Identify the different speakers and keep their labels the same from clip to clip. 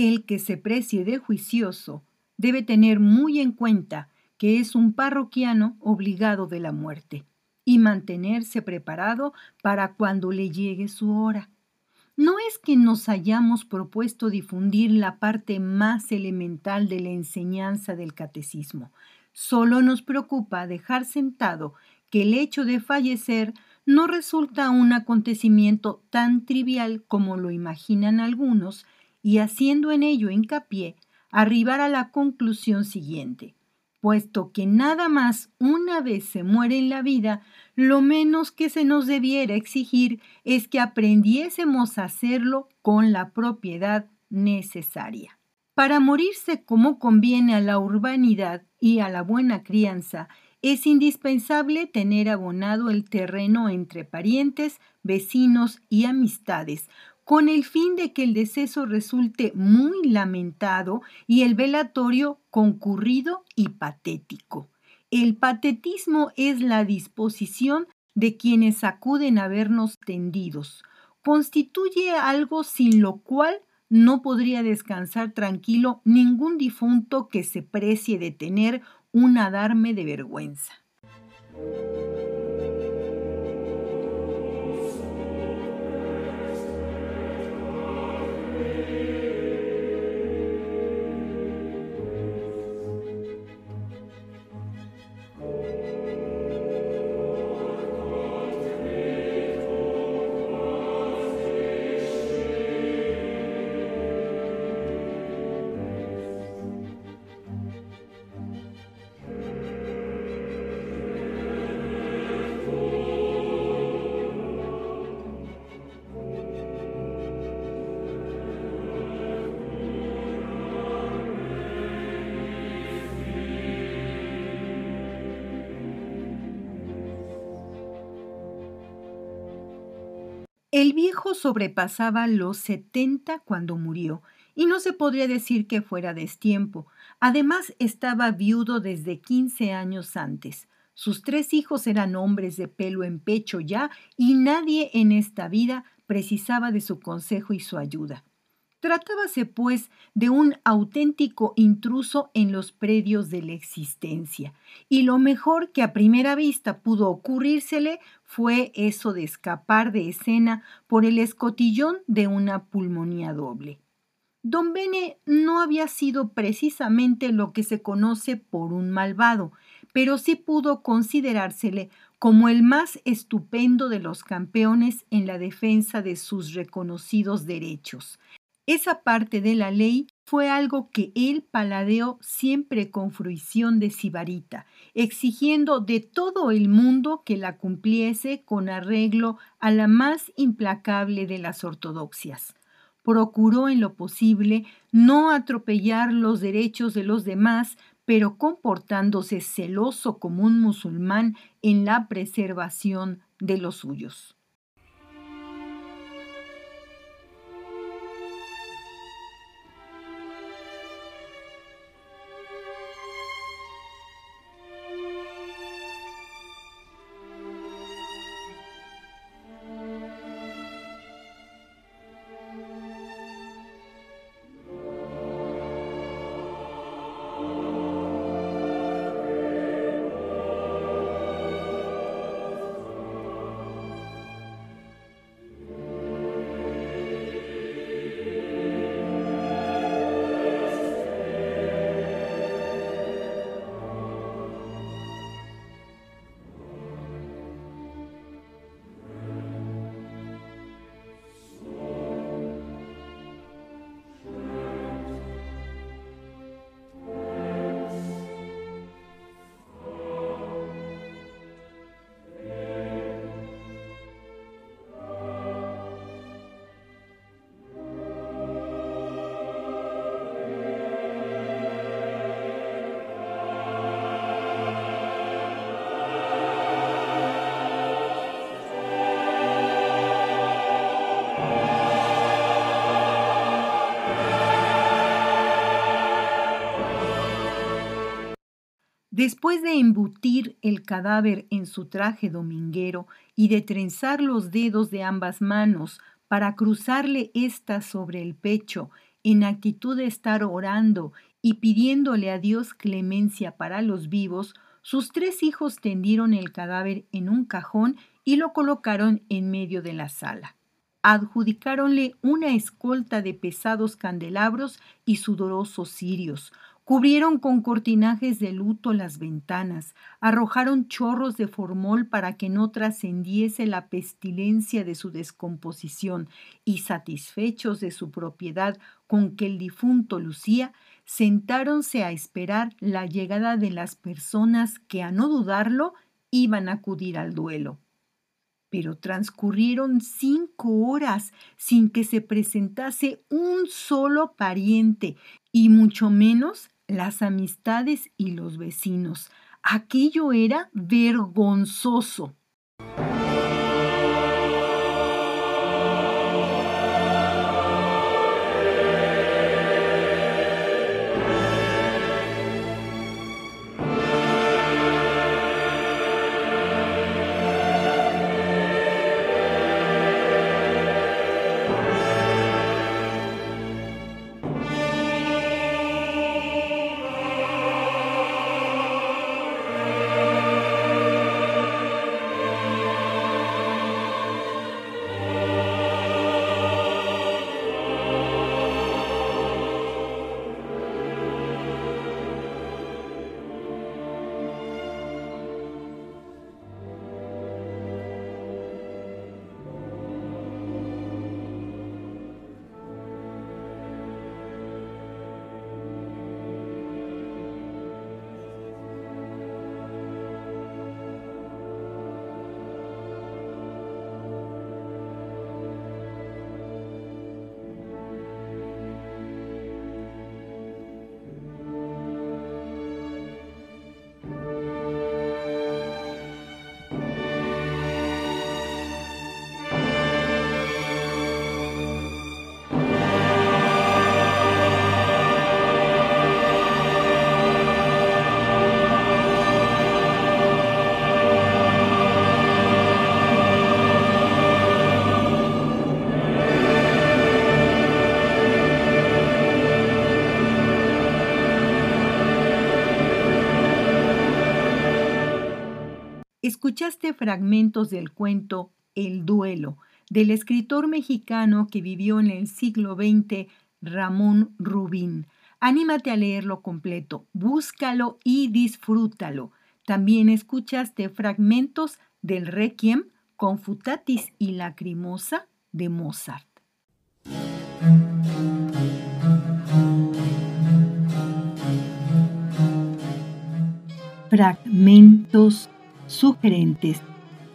Speaker 1: Aquel que se precie de juicioso debe tener muy en cuenta que es un parroquiano obligado de la muerte y mantenerse preparado para cuando le llegue su hora. No es que nos hayamos propuesto difundir la parte más elemental de la enseñanza del catecismo, solo nos preocupa dejar sentado que el hecho de fallecer no resulta un acontecimiento tan trivial como lo imaginan algunos y haciendo en ello hincapié, arribar a la conclusión siguiente. Puesto que nada más una vez se muere en la vida, lo menos que se nos debiera exigir es que aprendiésemos a hacerlo con la propiedad necesaria. Para morirse como conviene a la urbanidad y a la buena crianza, es indispensable tener abonado el terreno entre parientes, vecinos y amistades, con el fin de que el deceso resulte muy lamentado y el velatorio concurrido y patético. El patetismo es la disposición de quienes acuden a vernos tendidos. Constituye algo sin lo cual no podría descansar tranquilo ningún difunto que se precie de tener un adarme de vergüenza. El viejo sobrepasaba los setenta cuando murió, y no se podría decir que fuera destiempo. Además, estaba viudo desde quince años antes. Sus tres hijos eran hombres de pelo en pecho ya, y nadie en esta vida precisaba de su consejo y su ayuda. Tratábase, pues, de un auténtico intruso en los predios de la existencia, y lo mejor que a primera vista pudo ocurrírsele fue eso de escapar de escena por el escotillón de una pulmonía doble. Don Bene no había sido precisamente lo que se conoce por un malvado, pero sí pudo considerársele como el más estupendo de los campeones en la defensa de sus reconocidos derechos, esa parte de la ley fue algo que él paladeó siempre con fruición de sibarita, exigiendo de todo el mundo que la cumpliese con arreglo a la más implacable de las ortodoxias. Procuró en lo posible no atropellar los derechos de los demás, pero comportándose celoso como un musulmán en la preservación de los suyos. Después de embutir el cadáver en su traje dominguero y de trenzar los dedos de ambas manos para cruzarle ésta sobre el pecho en actitud de estar orando y pidiéndole a Dios clemencia para los vivos, sus tres hijos tendieron el cadáver en un cajón y lo colocaron en medio de la sala. Adjudicáronle una escolta de pesados candelabros y sudorosos cirios, Cubrieron con cortinajes de luto las ventanas, arrojaron chorros de formol para que no trascendiese la pestilencia de su descomposición y satisfechos de su propiedad con que el difunto lucía, sentáronse a esperar la llegada de las personas que, a no dudarlo, iban a acudir al duelo. Pero transcurrieron cinco horas sin que se presentase un solo pariente, y mucho menos las amistades y los vecinos. Aquello era vergonzoso. Escuchaste fragmentos del cuento El duelo del escritor mexicano que vivió en el siglo XX, Ramón Rubín. Anímate a leerlo completo, búscalo y disfrútalo. También escuchaste fragmentos del Requiem Confutatis y Lacrimosa de Mozart. Fragmentos Sugerentes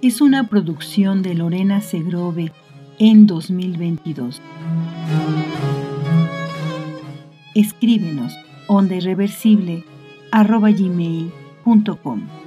Speaker 1: es una producción de Lorena Segrove en 2022. Escríbenos ondairreversible.com